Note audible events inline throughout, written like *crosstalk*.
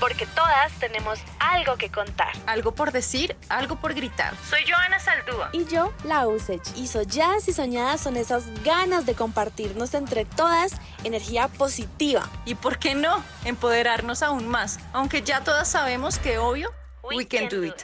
Porque todas tenemos algo que contar. Algo por decir, algo por gritar. Soy Joana Saldúa. Y yo, la Usech. Y solladas y soñadas son esas ganas de compartirnos entre todas energía positiva. Y por qué no, empoderarnos aún más. Aunque ya todas sabemos que obvio, we, can, do it.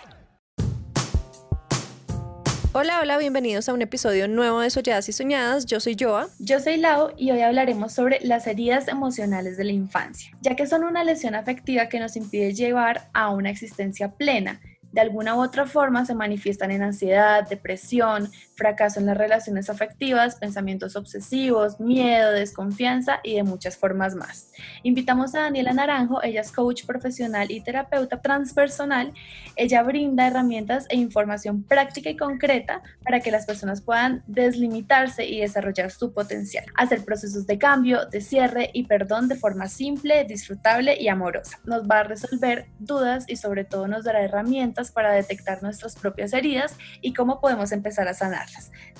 Hola, hola, bienvenidos a un episodio nuevo de Solladas y Soñadas. Yo soy Joa. Yo soy Lau y hoy hablaremos sobre las heridas emocionales de la infancia, ya que son una lesión afectiva que nos impide llevar a una existencia plena de alguna u otra forma se manifiestan en ansiedad, depresión, fracaso en las relaciones afectivas, pensamientos obsesivos, miedo, desconfianza y de muchas formas más. Invitamos a Daniela Naranjo, ella es coach profesional y terapeuta transpersonal. Ella brinda herramientas e información práctica y concreta para que las personas puedan deslimitarse y desarrollar su potencial, hacer procesos de cambio, de cierre y perdón de forma simple, disfrutable y amorosa. Nos va a resolver dudas y sobre todo nos dará herramientas para detectar nuestras propias heridas y cómo podemos empezar a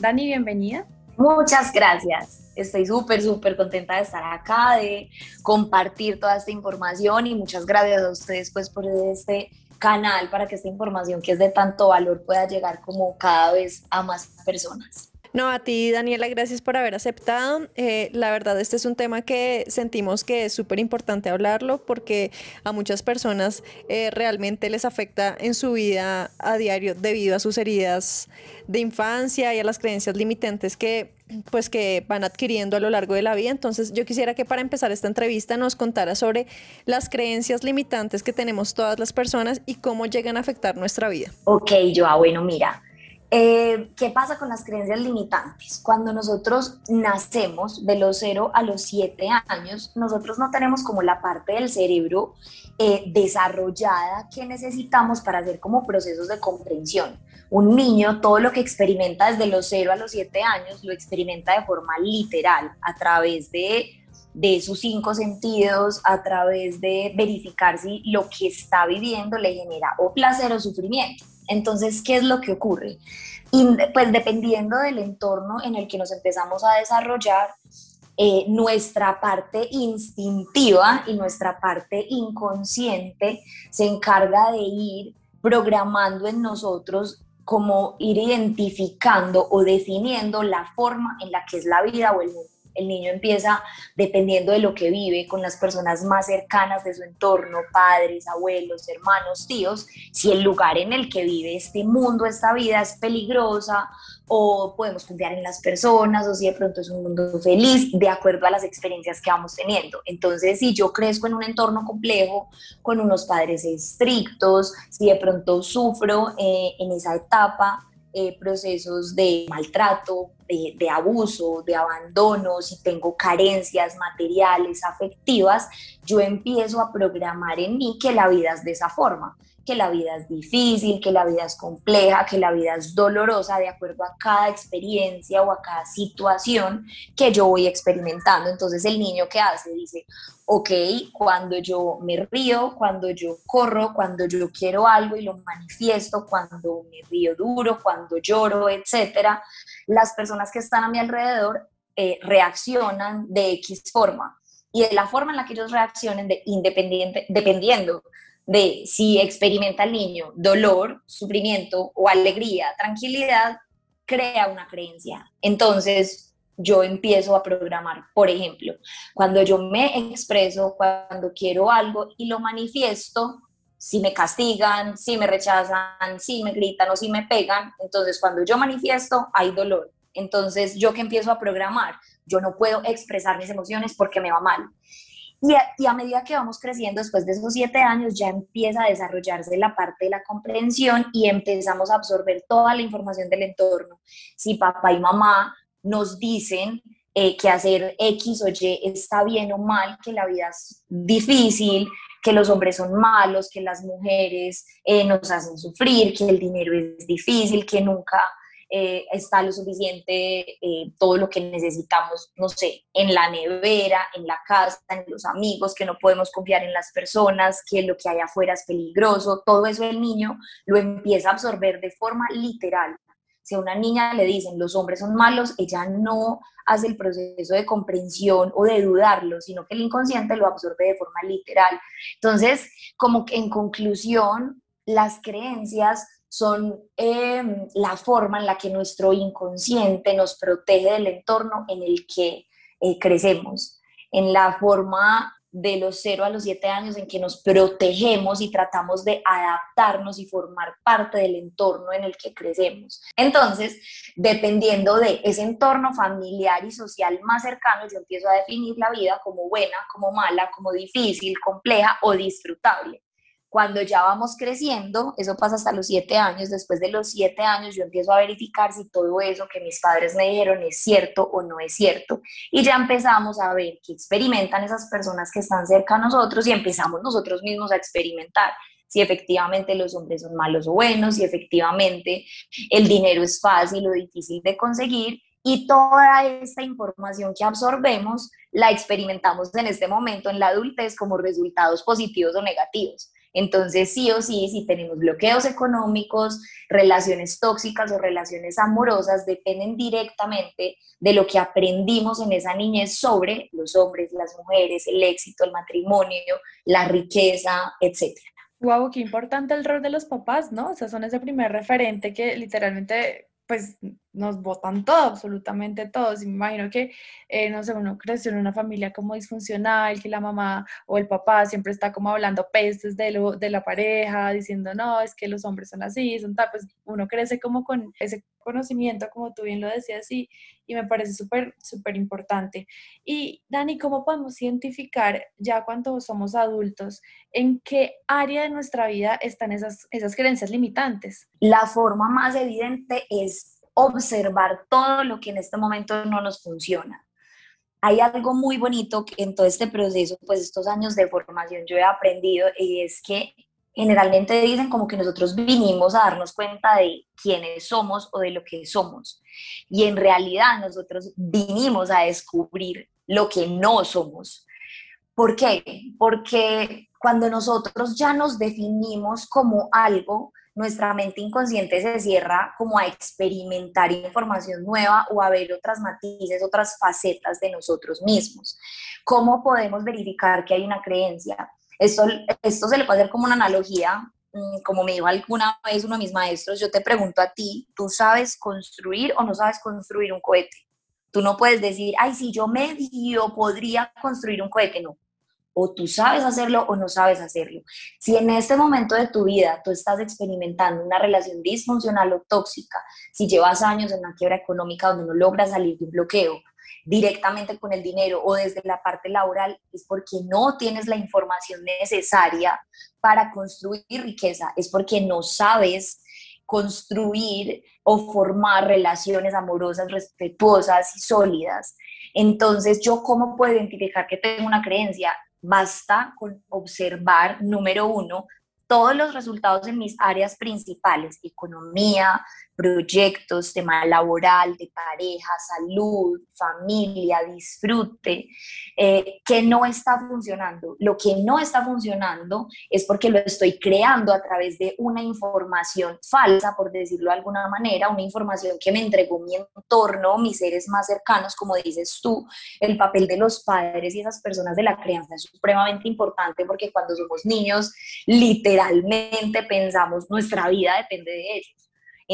Dani, bienvenida. Muchas gracias. Estoy súper, súper contenta de estar acá, de compartir toda esta información y muchas gracias a ustedes pues por este canal para que esta información que es de tanto valor pueda llegar como cada vez a más personas. No, a ti, Daniela, gracias por haber aceptado. Eh, la verdad, este es un tema que sentimos que es súper importante hablarlo porque a muchas personas eh, realmente les afecta en su vida a diario debido a sus heridas de infancia y a las creencias limitantes que pues que van adquiriendo a lo largo de la vida. Entonces, yo quisiera que para empezar esta entrevista nos contara sobre las creencias limitantes que tenemos todas las personas y cómo llegan a afectar nuestra vida. Ok, Joa, bueno, mira, eh, ¿Qué pasa con las creencias limitantes? Cuando nosotros nacemos de los 0 a los 7 años, nosotros no tenemos como la parte del cerebro eh, desarrollada que necesitamos para hacer como procesos de comprensión. Un niño todo lo que experimenta desde los 0 a los 7 años lo experimenta de forma literal, a través de de sus cinco sentidos a través de verificar si lo que está viviendo le genera o placer o sufrimiento. Entonces, ¿qué es lo que ocurre? Y pues dependiendo del entorno en el que nos empezamos a desarrollar, eh, nuestra parte instintiva y nuestra parte inconsciente se encarga de ir programando en nosotros como ir identificando o definiendo la forma en la que es la vida o el mundo el niño empieza, dependiendo de lo que vive, con las personas más cercanas de su entorno, padres, abuelos, hermanos, tíos, si el lugar en el que vive este mundo, esta vida es peligrosa o podemos confiar en las personas o si de pronto es un mundo feliz, de acuerdo a las experiencias que vamos teniendo. Entonces, si yo crezco en un entorno complejo, con unos padres estrictos, si de pronto sufro eh, en esa etapa, eh, procesos de maltrato, de, abuso, de abandono, si tengo carencias materiales, afectivas, yo empiezo a programar en mí que la vida es de esa forma que la vida es difícil, que la vida es compleja, que la vida es dolorosa de acuerdo a cada experiencia o a cada situación que yo voy experimentando. Entonces el niño que hace dice, ok, cuando yo me río, cuando yo corro, cuando yo quiero algo y lo manifiesto, cuando me río duro, cuando lloro, etcétera, las personas que están a mi alrededor eh, reaccionan de X forma. Y de la forma en la que ellos reaccionen, de independiente, dependiendo de si experimenta el niño dolor, sufrimiento o alegría, tranquilidad, crea una creencia. Entonces, yo empiezo a programar. Por ejemplo, cuando yo me expreso, cuando quiero algo y lo manifiesto, si me castigan, si me rechazan, si me gritan o si me pegan, entonces cuando yo manifiesto hay dolor. Entonces, yo que empiezo a programar, yo no puedo expresar mis emociones porque me va mal. Y a, medida que vamos creciendo, después de esos siete años, ya empieza a desarrollarse la parte de la comprensión y empezamos a absorber toda la información del entorno. Si papá y mamá nos dicen eh, que hacer X o Y está bien o mal, que la vida es difícil, que los hombres son malos, que las mujeres eh, nos hacen sufrir, que el dinero es difícil, que nunca eh, está lo suficiente, eh, todo lo que necesitamos, no sé, en la nevera, en la casa, en los amigos, que no podemos confiar en las personas, que lo que hay afuera es peligroso, todo eso el niño lo empieza a absorber de forma literal. Si a una niña le dicen los hombres son malos, ella no hace el proceso de comprensión o de dudarlo, sino que el inconsciente lo absorbe de forma literal. Entonces, como que en conclusión, las creencias son em, la forma en la que nuestro inconsciente nos protege del entorno en el que eh, crecemos, en la forma de los 0 a los 7 años en que nos protegemos y tratamos de adaptarnos y formar parte del entorno en el que crecemos. Entonces, dependiendo de ese entorno familiar y social más cercano, yo empiezo a definir la vida como buena, como mala, como difícil, compleja o disfrutable. Cuando ya vamos creciendo, eso pasa hasta los siete años, después de los siete años yo empiezo a verificar si todo eso que mis padres me dijeron es cierto o no es cierto. Y ya empezamos a ver qué experimentan esas personas que están cerca a nosotros y empezamos nosotros mismos a experimentar si efectivamente los hombres son malos o buenos, si efectivamente el dinero es fácil o difícil de conseguir. Y toda esta información que absorbemos la experimentamos en este momento en la adultez como resultados positivos o negativos. Entonces, sí o sí, si tenemos bloqueos económicos, relaciones tóxicas o relaciones amorosas, dependen directamente de lo que aprendimos en esa niñez sobre los hombres, las mujeres, el éxito, el matrimonio, la riqueza, etc. Wow, qué importante el rol de los papás, ¿no? O sea, son ese primer referente que literalmente pues nos votan todo, absolutamente todos. Y me imagino que, eh, no sé, uno creció en una familia como disfuncional, que la mamá o el papá siempre está como hablando pestes de, lo, de la pareja, diciendo, no, es que los hombres son así, son tal, pues uno crece como con ese conocimiento, como tú bien lo decías, y, y me parece súper, súper importante. Y Dani, ¿cómo podemos identificar ya cuando somos adultos en qué área de nuestra vida están esas, esas creencias limitantes? La forma más evidente es observar todo lo que en este momento no nos funciona. Hay algo muy bonito que en todo este proceso, pues estos años de formación yo he aprendido y es que generalmente dicen como que nosotros vinimos a darnos cuenta de quiénes somos o de lo que somos. Y en realidad nosotros vinimos a descubrir lo que no somos. ¿Por qué? Porque cuando nosotros ya nos definimos como algo, nuestra mente inconsciente se cierra como a experimentar información nueva o a ver otras matices, otras facetas de nosotros mismos. ¿Cómo podemos verificar que hay una creencia? Esto, esto se le puede hacer como una analogía, mm, como me dijo alguna vez uno de mis maestros, yo te pregunto a ti, ¿tú sabes construir o no sabes construir un cohete? Tú no puedes decir, ay, si yo medio podría construir un cohete, no o tú sabes hacerlo o no sabes hacerlo. Si en este momento de tu vida tú estás experimentando una relación disfuncional o tóxica, si llevas años en una quiebra económica donde no logras salir de un bloqueo directamente con el dinero o desde la parte laboral, es porque no tienes la información necesaria para construir riqueza, es porque no sabes construir o formar relaciones amorosas, respetuosas y sólidas. Entonces, ¿yo cómo puedo identificar que tengo una creencia? Basta con observar, número uno, todos los resultados en mis áreas principales, economía, proyectos, tema laboral, de pareja, salud, familia, disfrute, eh, que no está funcionando. Lo que no está funcionando es porque lo estoy creando a través de una información falsa, por decirlo de alguna manera, una información que me entregó mi entorno, mis seres más cercanos, como dices tú, el papel de los padres y esas personas de la crianza es supremamente importante porque cuando somos niños, literalmente pensamos nuestra vida depende de ellos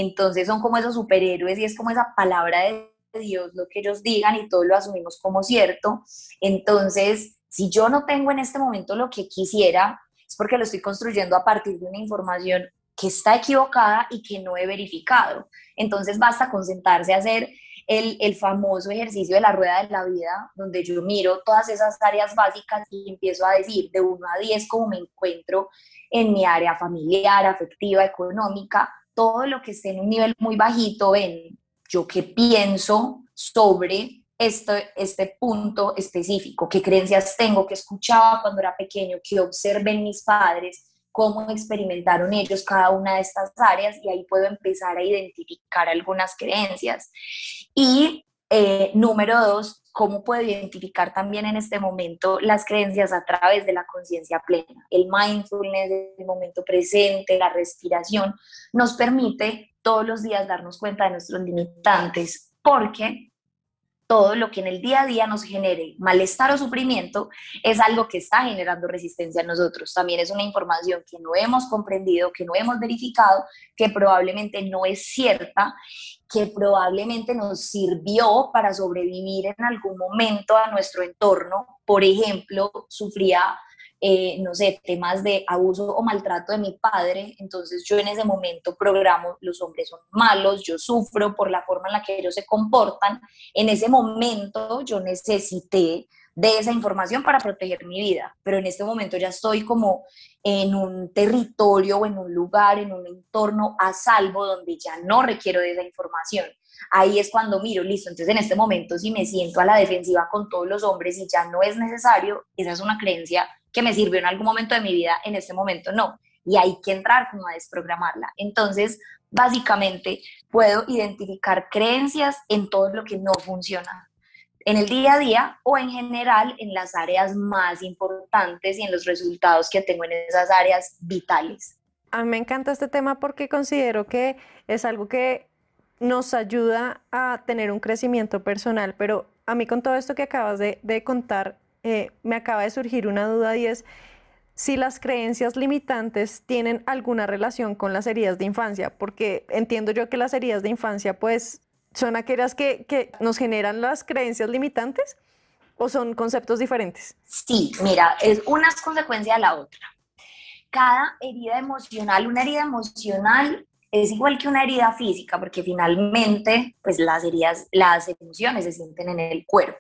entonces son como esos superhéroes y es como esa palabra de Dios, lo que ellos digan y todo lo asumimos como cierto. Entonces, si yo no tengo en este momento lo que quisiera, es porque lo estoy construyendo a partir de una información que está equivocada y que no he verificado. Entonces basta con sentarse a hacer el, el, famoso ejercicio de la rueda de la vida, donde yo miro todas esas áreas básicas y empiezo a decir de 1 a 10 cómo me encuentro en mi área familiar, afectiva, económica, todo lo que esté en un nivel muy bajito, ven, yo qué pienso sobre este, este punto específico, qué creencias tengo, qué escuchaba cuando era pequeño, qué observen mis padres, cómo experimentaron ellos cada una de estas áreas y ahí puedo empezar a identificar algunas creencias. Y eh, número dos, cómo puedo identificar también en este momento las creencias a través de la conciencia plena. El mindfulness, el momento presente, la respiración, nos permite todos los días darnos cuenta de nuestros limitantes, porque todo lo que en el día a día nos genere malestar o sufrimiento es algo que está generando resistencia en nosotros. También es una información que no hemos comprendido, que no hemos verificado, que probablemente no es cierta, que probablemente nos sirvió para sobrevivir en algún momento a nuestro entorno. Por ejemplo, sufría eh, no sé, temas de abuso o maltrato de mi padre, entonces yo en ese momento programo, los hombres son malos, yo sufro por la forma en la que ellos se comportan, en ese momento yo necesité de esa información para proteger mi vida, pero en este momento ya estoy como en un territorio o en un lugar, en un entorno a salvo donde ya no requiero de esa información. Ahí es cuando miro, listo, entonces en este momento si me siento a la defensiva con todos los hombres y ya no es necesario, esa es una creencia que me sirvió en algún momento de mi vida, en este momento no. Y hay que entrar como a desprogramarla. Entonces, básicamente, puedo identificar creencias en todo lo que no funciona. En el día a día o en general en las áreas más importantes y en los resultados que tengo en esas áreas vitales. A mí me encanta este tema porque considero que es algo que nos ayuda a tener un crecimiento personal, pero a mí con todo esto que acabas de, contar, eh, me acaba de surgir una duda y es si las creencias limitantes tienen alguna relación con las heridas de infancia, porque entiendo yo que las heridas de infancia pues son aquellas que, que nos generan las creencias limitantes o son conceptos diferentes. Sí, mira, es una consecuencia de la otra. Cada herida emocional, una herida emocional es igual que una herida física, porque finalmente, pues las heridas, las emociones se sienten en el cuerpo.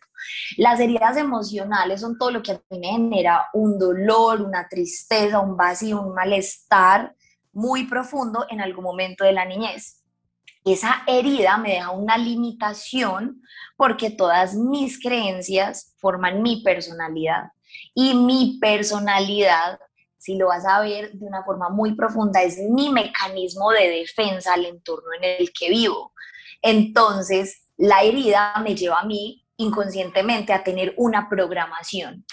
Las heridas emocionales son todo lo que a mí me genera un dolor, una tristeza, un vacío, un malestar muy profundo en algún momento de la niñez. Esa herida me deja una limitación porque todas mis creencias forman mi personalidad y mi personalidad si lo vas a ver de una forma muy profunda, es mi mecanismo de defensa al entorno en el que vivo. Entonces, la herida me lleva a mí inconscientemente a tener una programación.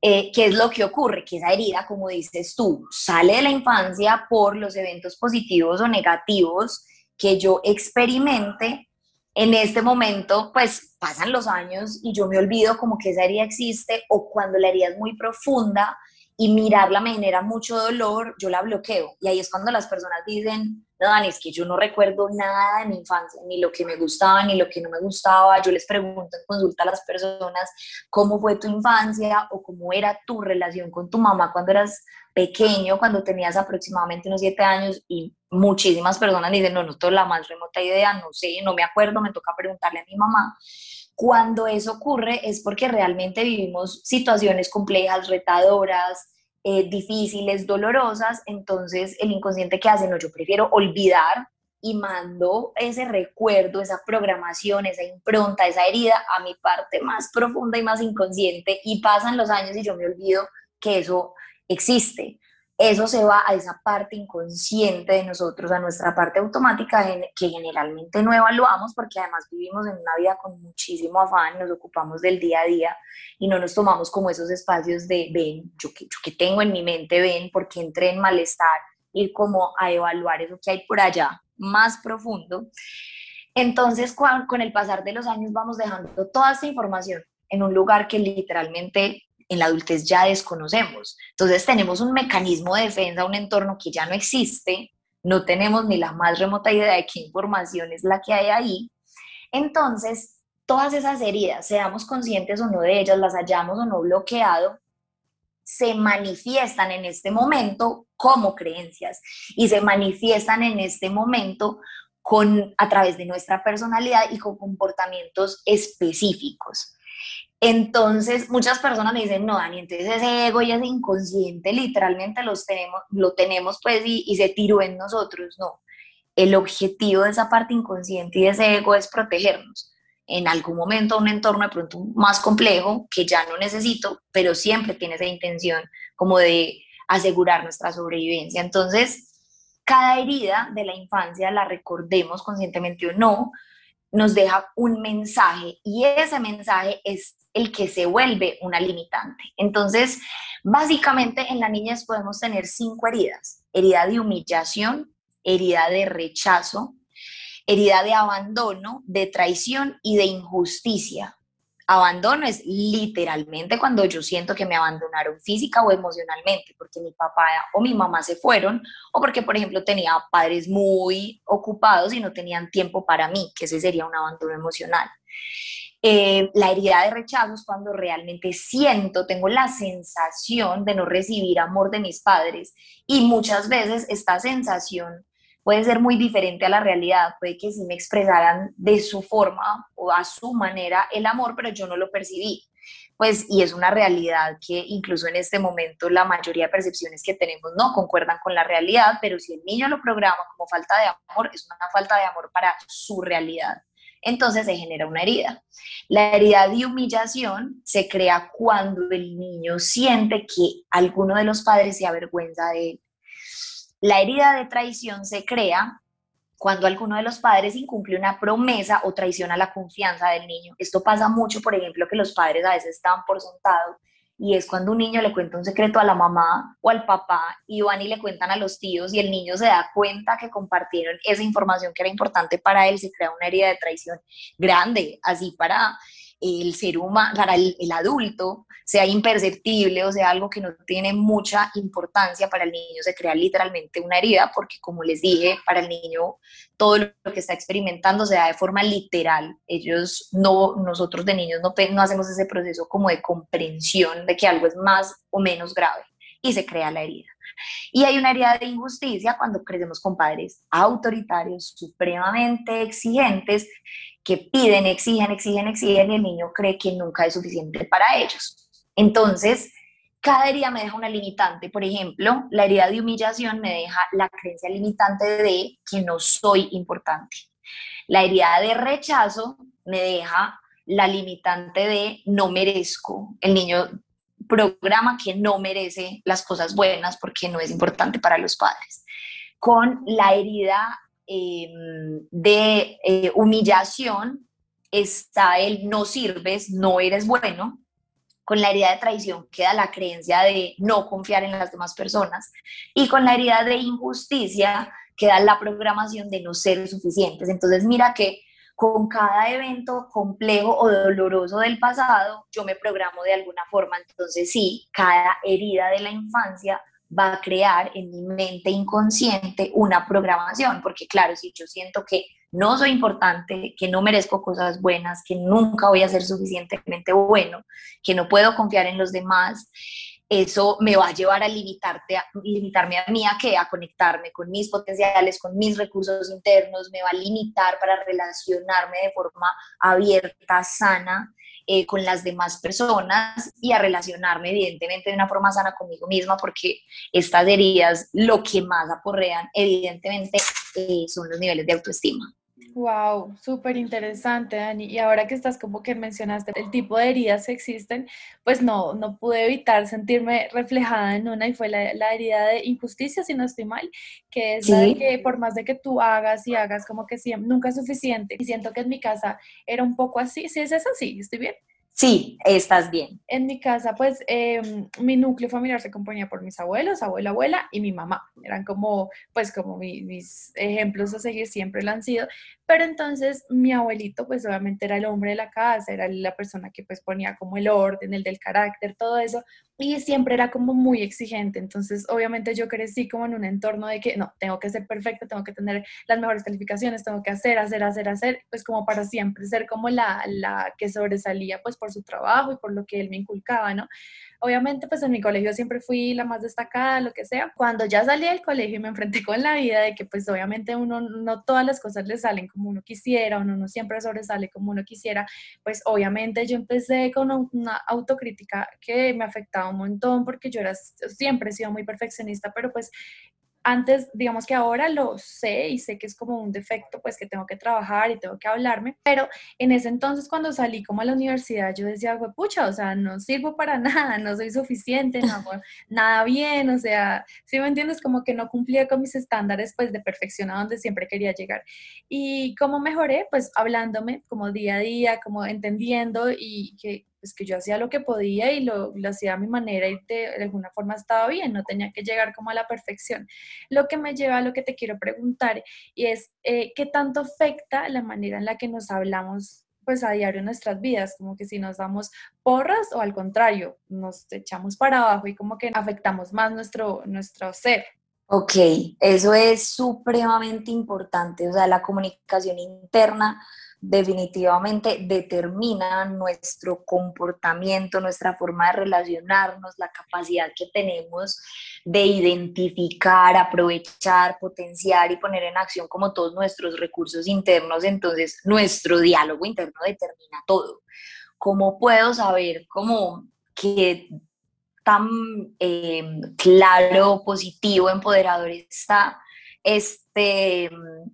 Eh, ¿Qué es lo que ocurre? Que esa herida, como dices tú, sale de la infancia por los eventos positivos o negativos que yo experimente. En este momento, pues pasan los años y yo me olvido como que esa herida existe o cuando la herida es muy profunda, y mirarla me genera mucho dolor, yo la bloqueo. Y ahí es cuando las personas dicen, no, Dani, es que yo no recuerdo nada de mi infancia, ni lo que me gustaba, ni lo que no me gustaba. Yo les pregunto en consulta a las personas cómo fue tu infancia o cómo era tu relación con tu mamá cuando eras pequeño, cuando tenías aproximadamente unos siete años y muchísimas personas dicen, no, no tengo la más remota idea, no sé, no me acuerdo, me toca preguntarle a mi mamá. Cuando eso ocurre es porque realmente vivimos situaciones complejas, retadoras, eh, difíciles, dolorosas, entonces el inconsciente que hace, no, yo prefiero olvidar y mando ese recuerdo, esa programación, esa impronta, esa herida a mi parte más profunda y más inconsciente y pasan los años y yo me olvido que eso existe eso se va a esa parte inconsciente de nosotros, a nuestra parte automática que generalmente no evaluamos porque además vivimos en una vida con muchísimo afán, nos ocupamos del día a día y no nos tomamos como esos espacios de, ven, yo que, yo que tengo en mi mente, ven, porque entré en malestar, ir como a evaluar eso que hay por allá, más profundo. Entonces, con el pasar de los años vamos dejando toda esta información en un lugar que literalmente en la adultez ya desconocemos. Entonces tenemos un mecanismo de defensa, un entorno que ya no existe, no tenemos ni la más remota idea de qué información es la que hay ahí. Entonces, todas esas heridas, seamos conscientes o no de ellas, las hayamos o no bloqueado, se manifiestan en este momento como creencias y se manifiestan en este momento con, a través de nuestra personalidad y con comportamientos específicos. Entonces, muchas personas me dicen, no, Dani, entonces ese ego y ese inconsciente literalmente los tenemos, lo tenemos pues y, se tiró en nosotros. No, el objetivo de esa parte inconsciente y de ese ego es protegernos. En algún momento un entorno de pronto más complejo que ya no necesito, pero siempre tiene esa intención como de asegurar nuestra sobrevivencia. Entonces, cada herida de la infancia, la recordemos conscientemente o no, nos deja un mensaje y ese mensaje es el que se vuelve una limitante. Entonces, básicamente en la niñez podemos tener cinco heridas. Herida de humillación, herida de rechazo, herida de abandono, de traición y de injusticia. Abandono es literalmente cuando yo siento que me abandonaron física o emocionalmente, porque mi papá o mi mamá se fueron, o porque, por ejemplo, tenía padres muy ocupados y no tenían tiempo para mí, que ese sería un abandono emocional. Eh, la herida de rechazo es cuando realmente siento, tengo la sensación de no recibir amor de mis padres y muchas veces esta sensación puede ser muy diferente a la realidad, puede que sí me expresaran de su forma o a su manera el amor, pero yo no lo percibí. Pues, y es una realidad que incluso en este momento la mayoría de percepciones que tenemos no concuerdan con la realidad, pero si el niño lo programa como falta de amor, es una falta de amor para su realidad. Entonces se genera una herida. La herida de humillación se crea cuando el niño siente que alguno de los padres se avergüenza de él la herida de traición se crea cuando alguno de los padres incumple una promesa o traiciona la confianza del niño. Esto pasa mucho, por ejemplo, que los padres a veces están por sentado y es cuando un niño le cuenta un secreto a la mamá o al papá y van y le cuentan a los tíos y el niño se da cuenta que compartieron esa información que era importante para él, se crea una herida de traición grande, así para el ser humano, para el, adulto, sea imperceptible o sea algo que no tiene mucha importancia para el niño, se crea literalmente una herida, porque como les dije, para el niño todo lo que está experimentando se da de forma literal. Ellos no, nosotros de niños no, no hacemos ese proceso como de comprensión de que algo es más o menos grave y se crea la herida. Y hay una herida de injusticia cuando crecemos con padres autoritarios, supremamente exigentes, que piden, exigen, exigen, exigen y el niño cree que nunca es suficiente para ellos. Entonces, cada herida me deja una limitante. Por ejemplo, la herida de humillación me deja la creencia limitante de que no soy importante. La herida de rechazo me deja la limitante de no merezco. El niño programa que no merece las cosas buenas porque no es importante para los padres. Con la herida Em, de eh, humillación está el no sirves, no eres bueno. Con la herida de traición queda la creencia de no confiar en las demás personas. Y con la herida de injusticia queda la programación de no ser suficientes. Entonces mira que con cada evento complejo o doloroso del pasado, yo me programo de alguna forma. Entonces sí, cada herida de la infancia va a crear en mi mente inconsciente una programación, porque claro, si yo siento que no soy importante, que no merezco cosas buenas, que nunca voy a ser suficientemente bueno, que no puedo confiar en los demás, eso me va a llevar a, limitarte, a limitarme a mí a qué, a conectarme con mis potenciales, con mis recursos internos, me va a limitar para relacionarme de forma abierta, sana, eh, con las demás personas y a relacionarme evidentemente de una forma sana conmigo misma porque estas heridas lo que más aporrean evidentemente eh, son los niveles de autoestima. Wow, súper interesante, Dani. Y ahora que estás como que mencionaste el tipo de heridas que existen, pues no, no pude evitar sentirme reflejada en una y fue la, herida de injusticia, si no estoy mal, que es la de que por más de que tú hagas y hagas como que siempre, nunca es suficiente. Y siento que en mi casa era un poco así. ¿Sí es eso? Sí, estoy bien. Sí, estás bien. En mi casa, pues em, mi núcleo familiar se componía por mis abuelos, abuela, abuela y mi mamá. Eran como, pues como mis ejemplos a seguir siempre lo han sido. Pero entonces mi abuelito, pues obviamente era el hombre de la casa, era la persona que pues ponía como el orden, el del carácter, todo eso y siempre era como muy exigente. Entonces, obviamente yo crecí como en un entorno de que no, tengo que ser perfecta, tengo que tener las mejores calificaciones, tengo que hacer, hacer, hacer, hacer, pues como para siempre ser como la, la que sobresalía pues por su trabajo y por lo que él me inculcaba, ¿no? Obviamente, pues en mi colegio siempre fui la más destacada, lo que sea. Cuando ya salí del colegio y me enfrenté con la vida de que pues obviamente uno no todas las cosas le salen como uno quisiera, uno no siempre sobresale como uno quisiera, pues obviamente yo empecé con una autocrítica que me afectaba un montón porque yo era, siempre he sido muy perfeccionista, pero pues antes, digamos que ahora lo sé y sé que es como un defecto, pues que tengo que trabajar y tengo que hablarme, pero en ese entonces cuando salí como a la universidad, yo decía, pucha, o sea, no sirvo para *laughs* nada, no soy suficiente, no hago nada bien, o sea, si me entiendes, como que no cumplía con mis estándares, pues de perfección a donde siempre quería llegar. Y cómo mejoré, pues hablándome como día a día, como entendiendo y que pues que yo hacía lo que podía y lo, hacía a mi manera y de, alguna forma estaba bien, no tenía que llegar como a la perfección. Lo que me lleva a lo que te quiero preguntar y es, eh, ¿qué tanto afecta la manera en la que nos hablamos pues a diario en nuestras vidas, como que si nos damos porras o al contrario, nos echamos para abajo y como que afectamos más nuestro, nuestro ser. Ok, eso es supremamente importante, o sea, la comunicación interna definitivamente determina nuestro comportamiento, nuestra forma de relacionarnos, la capacidad que tenemos de identificar, aprovechar, potenciar y poner en acción como todos nuestros recursos internos. Entonces, nuestro diálogo interno determina todo. ¿Cómo puedo saber cómo que tan eh, claro, positivo, empoderador está este,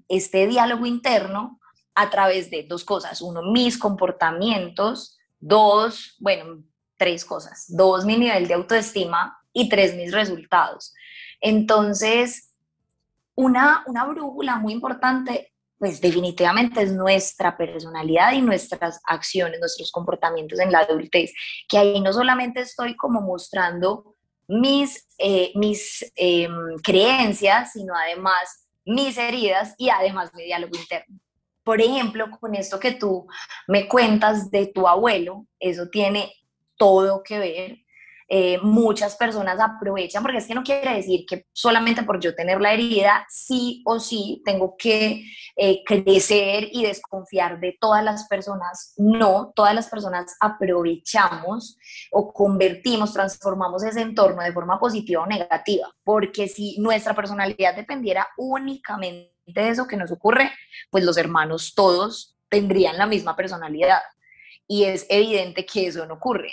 este diálogo interno? A través de dos cosas. Uno, mis comportamientos. Dos, bueno, tres cosas. Dos, mi nivel de autoestima. Y tres, mis resultados. Entonces, una, una brújula muy importante, pues definitivamente es nuestra personalidad y nuestras acciones, nuestros comportamientos en la adultez. Que ahí no solamente estoy como mostrando mis, eh, mis em, creencias, sino además mis heridas y además mi diálogo interno. Por ejemplo, con esto que tú me cuentas de tu abuelo, eso tiene todo que ver. Eh, muchas personas aprovechan, porque es que no quiere decir que solamente por yo tener la herida, sí o sí tengo que eh, crecer y desconfiar de todas las personas. No, todas las personas aprovechamos o convertimos, transformamos ese entorno de forma positiva o negativa, porque si nuestra personalidad dependiera únicamente eso que nos ocurre, pues los hermanos todos tendrían la misma personalidad. Y es evidente que eso no ocurre.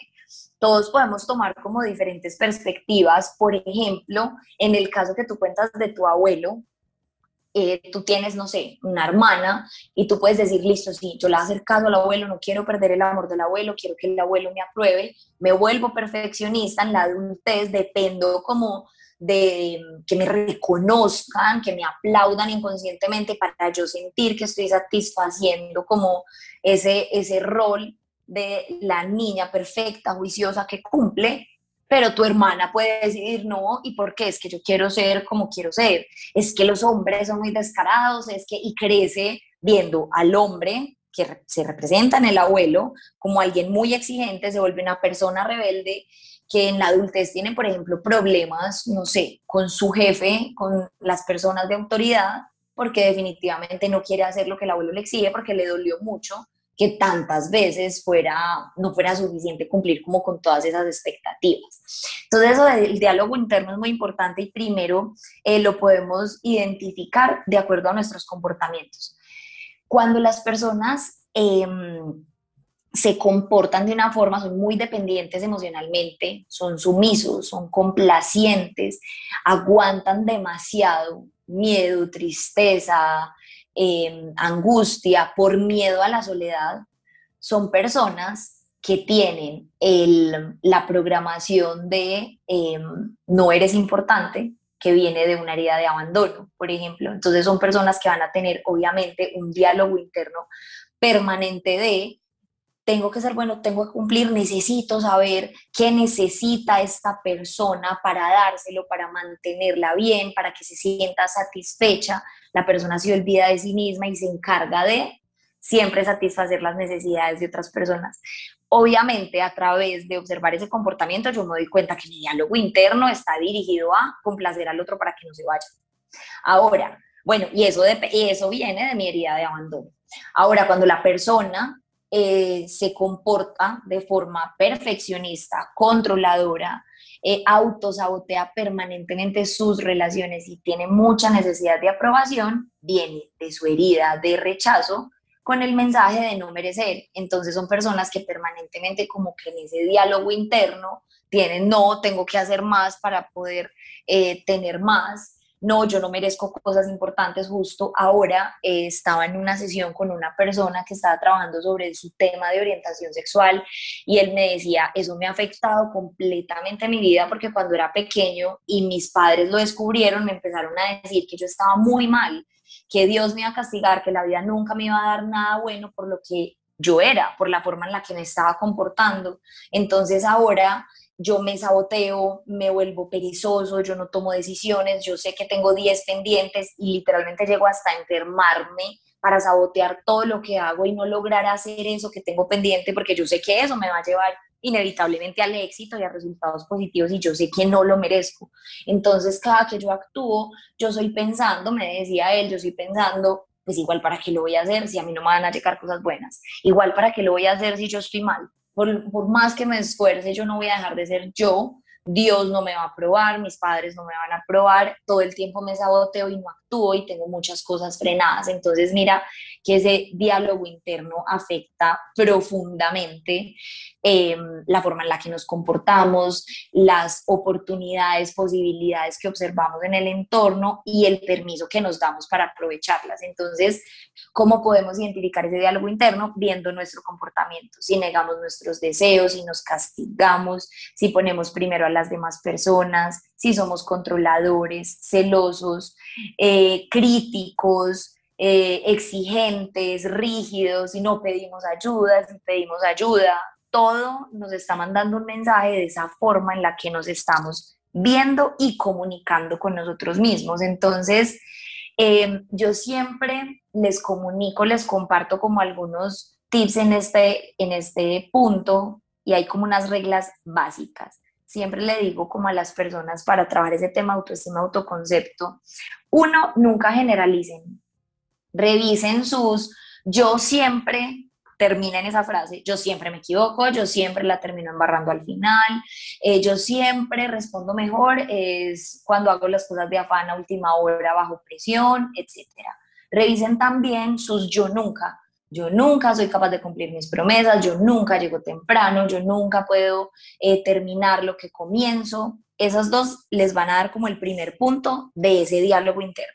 Todos podemos tomar como diferentes perspectivas. Por ejemplo, en el caso que tú cuentas de tu abuelo, eh, tú tienes, no sé, una hermana y tú puedes decir, listo, sí, yo le hago caso al abuelo, no quiero perder el amor del abuelo, quiero que el abuelo me apruebe, me vuelvo perfeccionista en la adultez, dependo como de que me reconozcan, que me aplaudan inconscientemente para yo sentir que estoy satisfaciendo como ese, ese rol de la niña perfecta, juiciosa que cumple, pero tu hermana puede decidir no, ¿y por qué? Es que yo quiero ser como quiero ser, es que los hombres son muy descarados, es que, y crece viendo al hombre que se representa en el abuelo como alguien muy exigente, se vuelve una persona rebelde que en la adultez tienen, por ejemplo, problemas, no sé, con su jefe, con las personas de autoridad, porque definitivamente no quiere hacer lo que el abuelo le exige porque le dolió mucho que tantas veces fuera, no fuera suficiente cumplir como con todas esas expectativas. Entonces eso del diálogo interno es muy importante y primero eh, lo podemos identificar de acuerdo a nuestros comportamientos. Cuando las personas em, se comportan de una forma, son muy dependientes emocionalmente, son sumisos, son complacientes, aguantan demasiado miedo, tristeza, em, angustia, por miedo a la soledad, son personas que tienen la programación de em, no eres importante, que viene de una herida de abandono, por ejemplo. Entonces son personas que van a tener obviamente un diálogo interno permanente de tengo que ser bueno, tengo que cumplir, necesito saber qué necesita esta persona para dárselo, para mantenerla bien, para que se sienta satisfecha. La persona se olvida de sí misma y se encarga de siempre satisfacer las necesidades de otras personas. Obviamente, a través de observar ese comportamiento, yo me doy cuenta que mi diálogo interno está dirigido a complacer al otro para que no se vaya. Ahora, bueno, y eso, de, eso viene de mi herida de abandono. Ahora, cuando la persona eh, se comporta de forma perfeccionista, controladora, eh, autosabotea permanentemente sus relaciones y tiene mucha necesidad de aprobación, viene de su herida de rechazo con el mensaje de no merecer. Entonces son personas que permanentemente como que en ese diálogo interno tienen, no, tengo que hacer más para poder eh, tener más. No, yo no merezco cosas importantes. Justo ahora eh, estaba en una sesión con una persona que estaba trabajando sobre su tema de orientación sexual y él me decía, eso me ha afectado completamente mi vida porque cuando era pequeño y mis padres lo descubrieron, me empezaron a decir que yo estaba muy mal, que Dios me iba a castigar, que la vida nunca me iba a dar nada bueno por lo que yo era, por la forma en la que me estaba comportando. Entonces ahora yo me saboteo, me vuelvo perezoso, yo no tomo decisiones, yo sé que tengo 10 pendientes y literalmente llego hasta enfermarme para sabotear todo lo que hago y no lograr hacer eso que tengo pendiente porque yo sé que eso me va a llevar inevitablemente al éxito y a resultados positivos y yo sé que no lo merezco. Entonces cada que yo actúo, yo soy pensando, me decía él, yo estoy pensando, pues igual para qué lo voy a hacer si a mí no me van a llegar cosas buenas, igual para qué lo voy a hacer si yo estoy mal, por, por, más que me esfuerce, yo no voy a dejar de ser yo, Dios no me va a aprobar, mis padres no me van a aprobar, todo el tiempo me saboteo y no actúo y tengo muchas cosas frenadas. Entonces, mira que ese diálogo interno afecta profundamente em, la forma en la que nos comportamos, las oportunidades, posibilidades que observamos en el entorno y el permiso que nos damos para aprovecharlas. Entonces, ¿cómo podemos identificar ese diálogo interno? Viendo nuestro comportamiento. Si negamos nuestros deseos, si nos castigamos, si ponemos primero a las demás personas, si somos controladores, celosos, eh, críticos, eh, exigentes, rígidos, si no pedimos ayuda, si pedimos ayuda, todo nos está mandando un mensaje de esa forma en la que nos estamos viendo y comunicando con nosotros mismos. Entonces, em, yo siempre les comunico, les comparto como algunos tips en este, en este punto y hay como unas reglas básicas siempre le digo como a las personas para trabajar ese tema autoestima, autoconcepto, uno, nunca generalicen, revisen sus, yo siempre termina en esa frase, yo siempre me equivoco, yo siempre la termino embarrando al final, eh, yo siempre respondo mejor, es cuando hago las cosas de afán a última hora, bajo presión, etc. Revisen también sus yo nunca, yo nunca soy capaz de cumplir mis promesas, yo nunca llego temprano, yo nunca puedo eh, terminar lo que comienzo. Esas dos les van a dar como el primer punto de ese diálogo interno.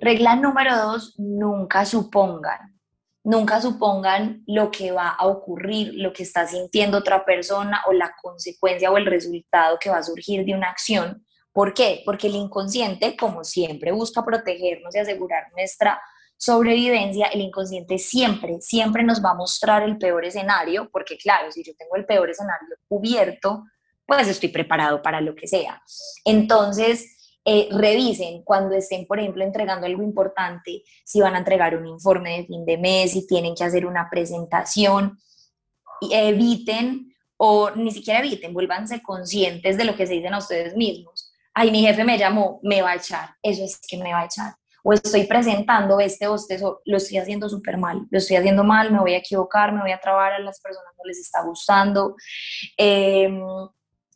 Regla número dos, nunca supongan. Nunca supongan lo que va a ocurrir, lo que está sintiendo otra persona o la consecuencia o el resultado que va a surgir de una acción. ¿Por qué? Porque el inconsciente, como siempre, busca protegernos y asegurar nuestra sobrevivencia, el inconsciente siempre, siempre nos va a mostrar el peor escenario, porque claro, si yo tengo el peor escenario cubierto, pues estoy preparado para lo que sea. Entonces, eh, revisen cuando estén, por ejemplo, entregando algo importante, si van a entregar un informe de fin de mes, si tienen que hacer una presentación, eviten o ni siquiera eviten, vuélvanse conscientes de lo que se dicen a ustedes mismos. Ay, mi jefe me llamó, me va a echar, eso es que me va a echar o estoy presentando este bostezo, lo estoy haciendo súper mal, lo estoy haciendo mal, me voy a equivocar, me voy a trabar, a las personas no les está gustando. Em,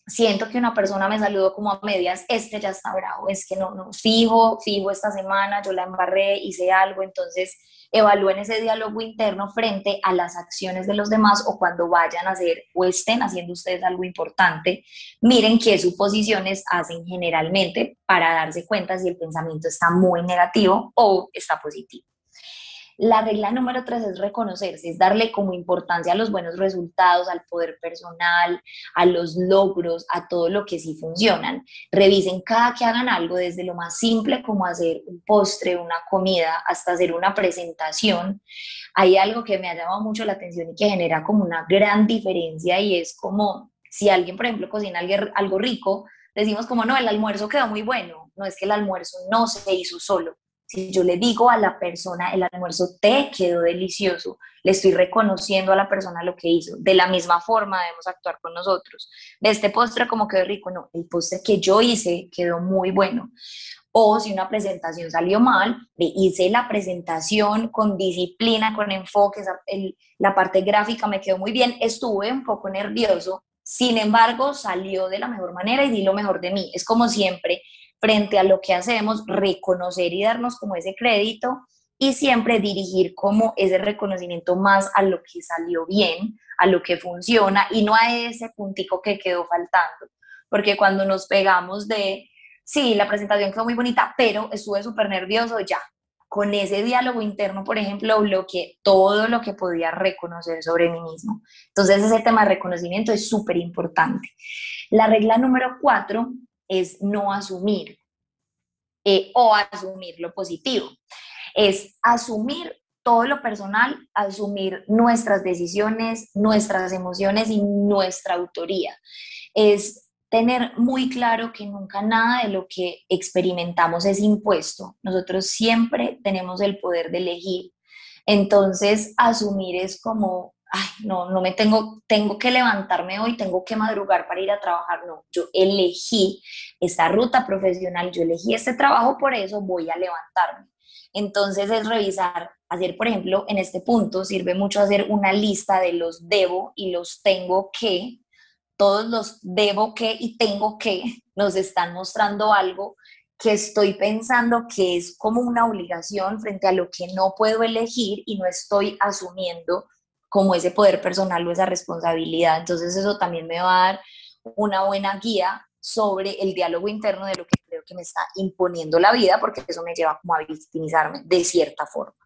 siento que una persona me saludó como a medias, este ya está bravo, es que no, no, fijo, fijo esta semana, yo la embarré, hice algo, entonces evalúen ese diálogo interno frente a las acciones de los demás o cuando vayan a hacer o estén haciendo ustedes algo importante, miren qué suposiciones hacen generalmente para darse cuenta si el pensamiento está muy negativo o está positivo. La regla número tres es reconocerse, es darle como importancia a los buenos resultados, al poder personal, a los logros, a todo lo que sí funcionan. Revisen cada que hagan algo, desde lo más simple como hacer un postre, una comida, hasta hacer una presentación. Hay algo que me ha llamado mucho la atención y que genera como una gran diferencia y es como si alguien, por ejemplo, cocina algo rico, decimos como, no, el almuerzo quedó muy bueno. No es que el almuerzo no se hizo solo, si yo le digo a la persona, el almuerzo te quedó delicioso, le estoy reconociendo a la persona lo que hizo. De la misma forma debemos actuar con nosotros. De este postre como quedó rico, no, el postre que yo hice quedó muy bueno. O si una presentación salió mal, hice la presentación con disciplina, con enfoque, la parte gráfica me quedó muy bien, estuve un poco nervioso, sin embargo salió de la mejor manera y di lo mejor de mí. Es como siempre, frente a lo que hacemos, reconocer y darnos como ese crédito y siempre dirigir como ese reconocimiento más a lo que salió bien, a lo que funciona y no a ese puntico que quedó faltando. Porque cuando nos pegamos de, sí, la presentación quedó muy bonita, pero estuve súper nervioso, ya. Con ese diálogo interno, por ejemplo, bloqueé todo lo que podía reconocer sobre mí mismo. Entonces, ese tema de reconocimiento es súper importante. La regla número cuatro es no asumir eh, o asumir lo positivo. Es asumir todo lo personal, asumir nuestras decisiones, nuestras emociones y nuestra autoría. Es tener muy claro que nunca nada de lo que experimentamos es impuesto. Nosotros siempre tenemos el poder de elegir. Entonces, asumir es como, ay, no, no me tengo, tengo que levantarme hoy, tengo que madrugar para ir a trabajar. No, yo elegí esta ruta profesional, yo elegí este trabajo, por eso voy a levantarme. Entonces es revisar, hacer, por ejemplo, en este punto sirve mucho hacer una lista de los debo y los tengo que. Todos los debo que y tengo que nos están mostrando algo que estoy pensando que es como una obligación frente a lo que no puedo elegir y no estoy asumiendo como ese poder personal o esa responsabilidad. Entonces eso también me va a dar una buena guía sobre el diálogo interno de lo que creo que me está imponiendo la vida, porque eso me lleva como a victimizarme de cierta forma.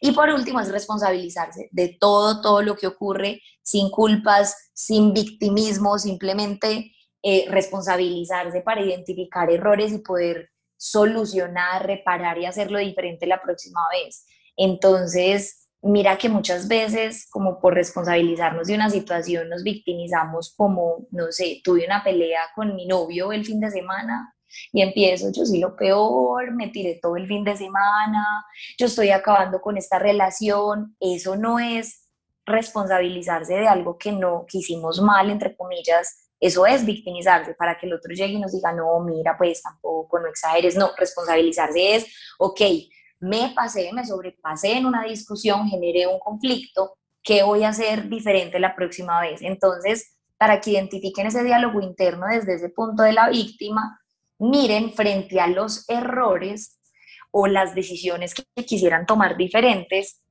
Y por último es responsabilizarse de todo, todo lo que ocurre sin culpas, sin victimismo, simplemente eh, responsabilizarse para identificar errores y poder solucionar, reparar y hacerlo diferente la próxima vez. Entonces, mira que muchas veces, como por responsabilizarnos de una situación, nos victimizamos como, no sé, tuve una pelea con mi novio el fin de semana y empiezo, yo soy lo peor, me tiré todo el fin de semana, yo estoy acabando con esta relación, eso no es responsabilizarse de algo que no, que hicimos mal, entre comillas, eso es victimizarse para que el otro llegue y nos diga, no, mira, pues tampoco, no exageres, no, responsabilizarse es, ok, me pasé, me sobrepasé en una discusión, generé un conflicto, ¿qué voy a hacer diferente la próxima vez? Entonces, para que identifiquen ese diálogo interno desde ese punto de la víctima, miren frente a los errores o las decisiones que quisieran tomar diferentes,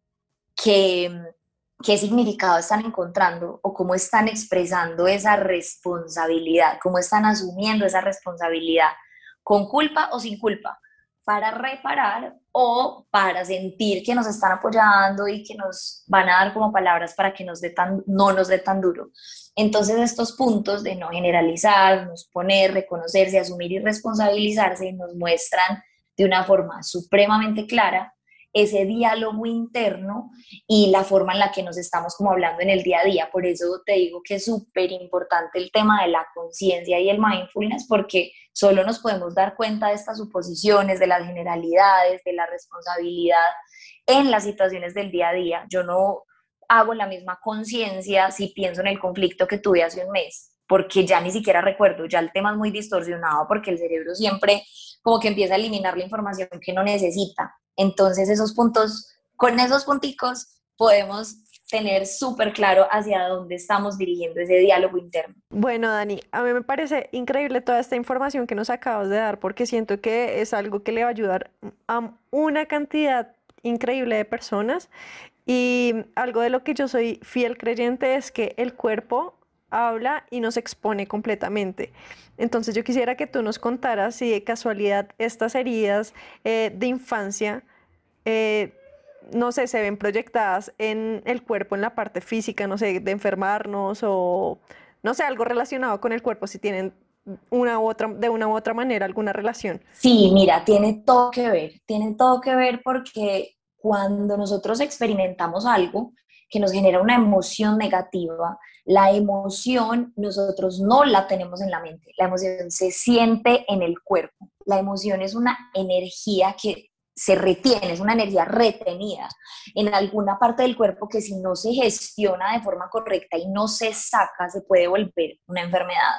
qué, qué significado están encontrando o cómo están expresando esa responsabilidad, cómo están asumiendo esa responsabilidad, con culpa o sin culpa para reparar o para sentir que nos están apoyando y que nos van a dar como palabras para que nos dé tan, no nos dé tan duro. Entonces estos puntos de no generalizar, nos poner, reconocerse, asumir y responsabilizarse nos muestran de una forma supremamente clara ese diálogo interno y la forma en la que nos estamos como hablando en el día a día. Por eso te digo que es súper importante el tema de la conciencia y el mindfulness, porque solo nos podemos dar cuenta de estas suposiciones, de las generalidades, de la responsabilidad en las situaciones del día a día. Yo no hago la misma conciencia si pienso en el conflicto que tuve hace un mes, porque ya ni siquiera recuerdo, ya el tema es muy distorsionado porque el cerebro siempre como que empieza a eliminar la información que no necesita. Entonces esos puntos, con esos punticos podemos tener súper claro hacia dónde estamos dirigiendo ese diálogo interno. Bueno, Dani, a mí me parece increíble toda esta información que nos acabas de dar porque siento que es algo que le va a ayudar a una cantidad increíble de personas y algo de lo que yo soy fiel creyente es que el cuerpo habla y nos expone completamente. Entonces yo quisiera que tú nos contaras si de casualidad estas heridas eh, de infancia, eh, no sé, se ven proyectadas en el cuerpo, en la parte física, no sé, de enfermarnos o, no sé, algo relacionado con el cuerpo, si tienen una u otra, de una u otra manera alguna relación. Sí, mira, tiene todo que ver, tiene todo que ver porque cuando nosotros experimentamos algo que nos genera una emoción negativa, la emoción nosotros no la tenemos en la mente, la emoción se siente en el cuerpo. La emoción es una energía que se retiene, es una energía retenida en alguna parte del cuerpo que si no se gestiona de forma correcta y no se saca, se puede volver una enfermedad.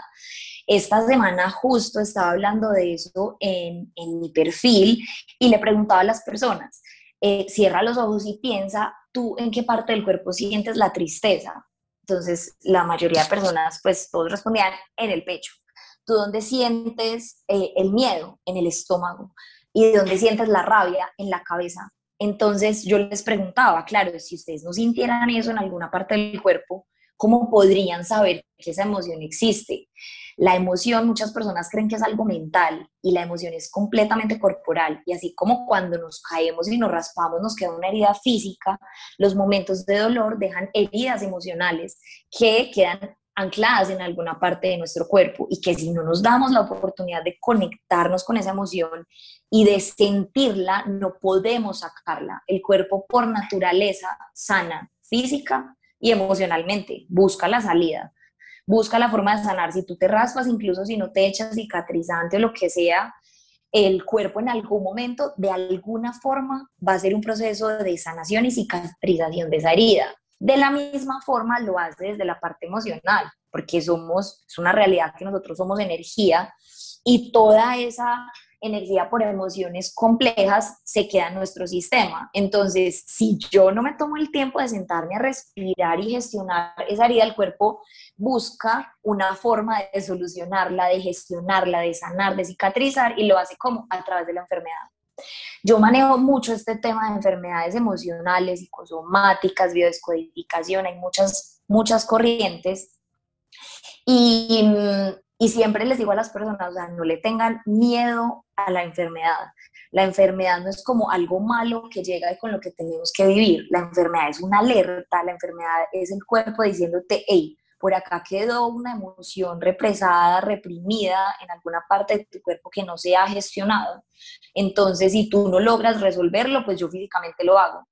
Esta semana justo estaba hablando de eso en, mi perfil y le preguntaba a las personas, eh, cierra los ojos y piensa, ¿tú en qué parte del cuerpo sientes la tristeza? Entonces, la mayoría de personas, pues todos respondían en el pecho. ¿Tú dónde sientes eh, el miedo? En el estómago. ¿Y dónde sientes la rabia? En la cabeza. Entonces, yo les preguntaba, claro, si ustedes no sintieran eso en alguna parte del cuerpo, ¿cómo podrían saber que esa emoción existe? La emoción, muchas personas creen que es algo mental y la emoción es completamente corporal. Y así como cuando nos caemos y nos raspamos nos queda una herida física, los momentos de dolor dejan heridas emocionales que quedan ancladas en alguna parte de nuestro cuerpo y que si no nos damos la oportunidad de conectarnos con esa emoción y de sentirla, no podemos sacarla. El cuerpo por naturaleza sana física y emocionalmente, busca la salida, busca la forma de sanar. Si tú te raspas, incluso si no te echas cicatrizante o lo que sea, el cuerpo en algún momento, de alguna forma, va a ser un proceso de sanación y cicatrización de esa herida. De la misma forma lo hace desde la parte emocional, porque somos, es una realidad que nosotros somos energía y toda esa energía por emociones complejas se queda en nuestro sistema. Entonces, si yo no me tomo el tiempo de sentarme a respirar y gestionar esa herida, el cuerpo busca una forma de solucionarla, de gestionarla, de sanar, de cicatrizar y lo hace como a través de la enfermedad. Yo manejo mucho este tema de enfermedades emocionales, psicosomáticas, biodescodificación, hay muchas, muchas corrientes. Y, y siempre les digo a las personas, o sea, no le tengan miedo a la enfermedad. La enfermedad no es como algo malo que llega con lo que tenemos que vivir. La enfermedad es una alerta, la enfermedad es el cuerpo diciéndote, hey, por acá quedó una emoción represada, reprimida en alguna parte de tu cuerpo que no se ha gestionado. Entonces, si tú no logras resolverlo, pues yo físicamente lo hago.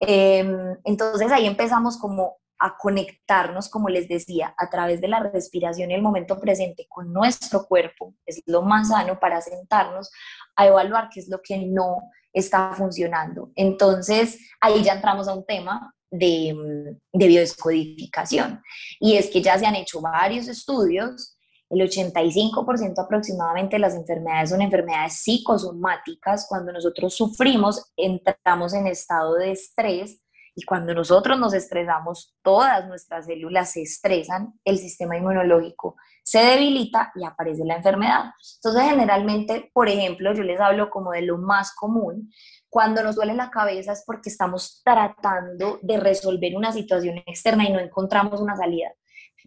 Em, entonces ahí empezamos como a conectarnos, como les decía, a través de la respiración y el momento presente con nuestro cuerpo, es lo más sano para sentarnos a evaluar qué es lo que no está funcionando. Entonces, ahí ya entramos a un tema de, de biodescodificación. Y es que ya se han hecho varios estudios el 85% aproximadamente de las enfermedades son enfermedades psicosomáticas. Cuando nosotros sufrimos, entramos en estado de estrés y cuando nosotros nos estresamos, todas nuestras células se estresan, el sistema inmunológico se debilita y aparece la enfermedad. Entonces, generalmente, por ejemplo, yo les hablo como de lo más común, cuando nos duele la cabeza es porque estamos tratando de resolver una situación externa y no encontramos una salida.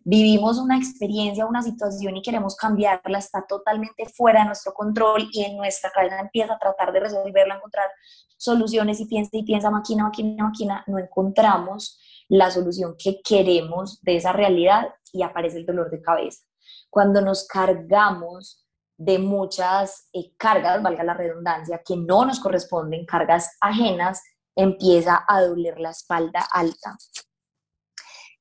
Vivimos una experiencia, una situación y queremos cambiarla, está totalmente fuera de nuestro control y en nuestra cabeza empieza a tratar de resolverla, encontrar soluciones y piensa y piensa, máquina, máquina, máquina, no encontramos la solución que queremos de esa realidad y aparece el dolor de cabeza. Cuando nos cargamos de muchas eh, cargas, valga la redundancia, que no nos corresponden, cargas ajenas, empieza a doler la espalda alta.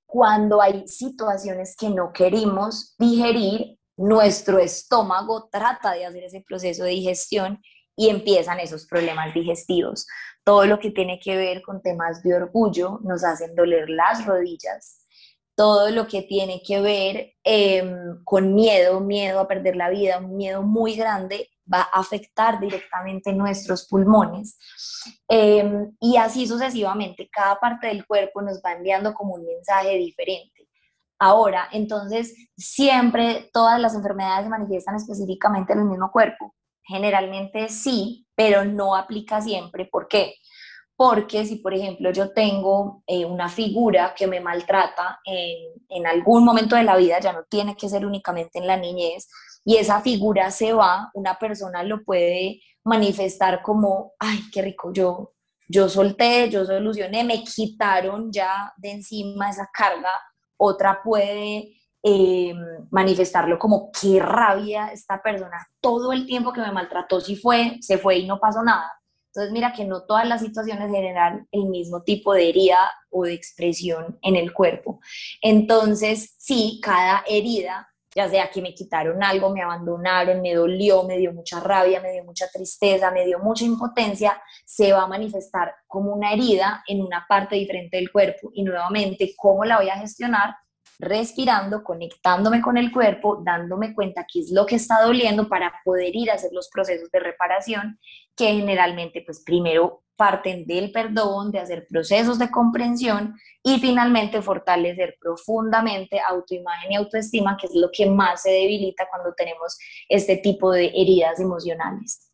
Cuando hay situaciones que no queremos digerir, nuestro estómago trata de hacer ese proceso de digestión y empiezan esos problemas digestivos. Todo lo que tiene que ver con temas de orgullo nos hacen doler las rodillas, todo lo que tiene que ver em, con miedo, miedo a perder la vida, un miedo muy grande, va a afectar directamente nuestros pulmones. Em, y así sucesivamente, cada parte del cuerpo nos va enviando como un mensaje diferente. Ahora, entonces, siempre todas las enfermedades se manifiestan específicamente en el mismo cuerpo. Generalmente sí, pero no aplica siempre. ¿Por qué? porque si, por ejemplo, yo tengo eh, una figura que me maltrata en, en, algún momento de la vida, ya no tiene que ser únicamente en la niñez, y esa figura se va, una persona lo puede manifestar como, ay, qué rico, yo, yo solté, yo solucioné, me quitaron ya de encima esa carga, otra puede eh, manifestarlo como, qué rabia esta persona, todo el tiempo que me maltrató, si fue, se fue y no pasó nada entonces, mira que no todas las situaciones generan el mismo tipo de herida o de expresión en el cuerpo. Entonces, sí, cada herida, ya sea que me quitaron algo, me abandonaron, me dolió, me dio mucha rabia, me dio mucha tristeza, me dio mucha impotencia, se va a manifestar como una herida en una parte diferente del cuerpo. Y nuevamente, ¿cómo la voy a gestionar? Respirando, conectándome con el cuerpo, dándome cuenta qué es lo que está doliendo para poder ir a hacer los procesos de reparación que generalmente pues primero parten del perdón, de hacer procesos de comprensión y finalmente fortalecer profundamente autoimagen y autoestima, que es lo que más se debilita cuando tenemos este tipo de heridas emocionales.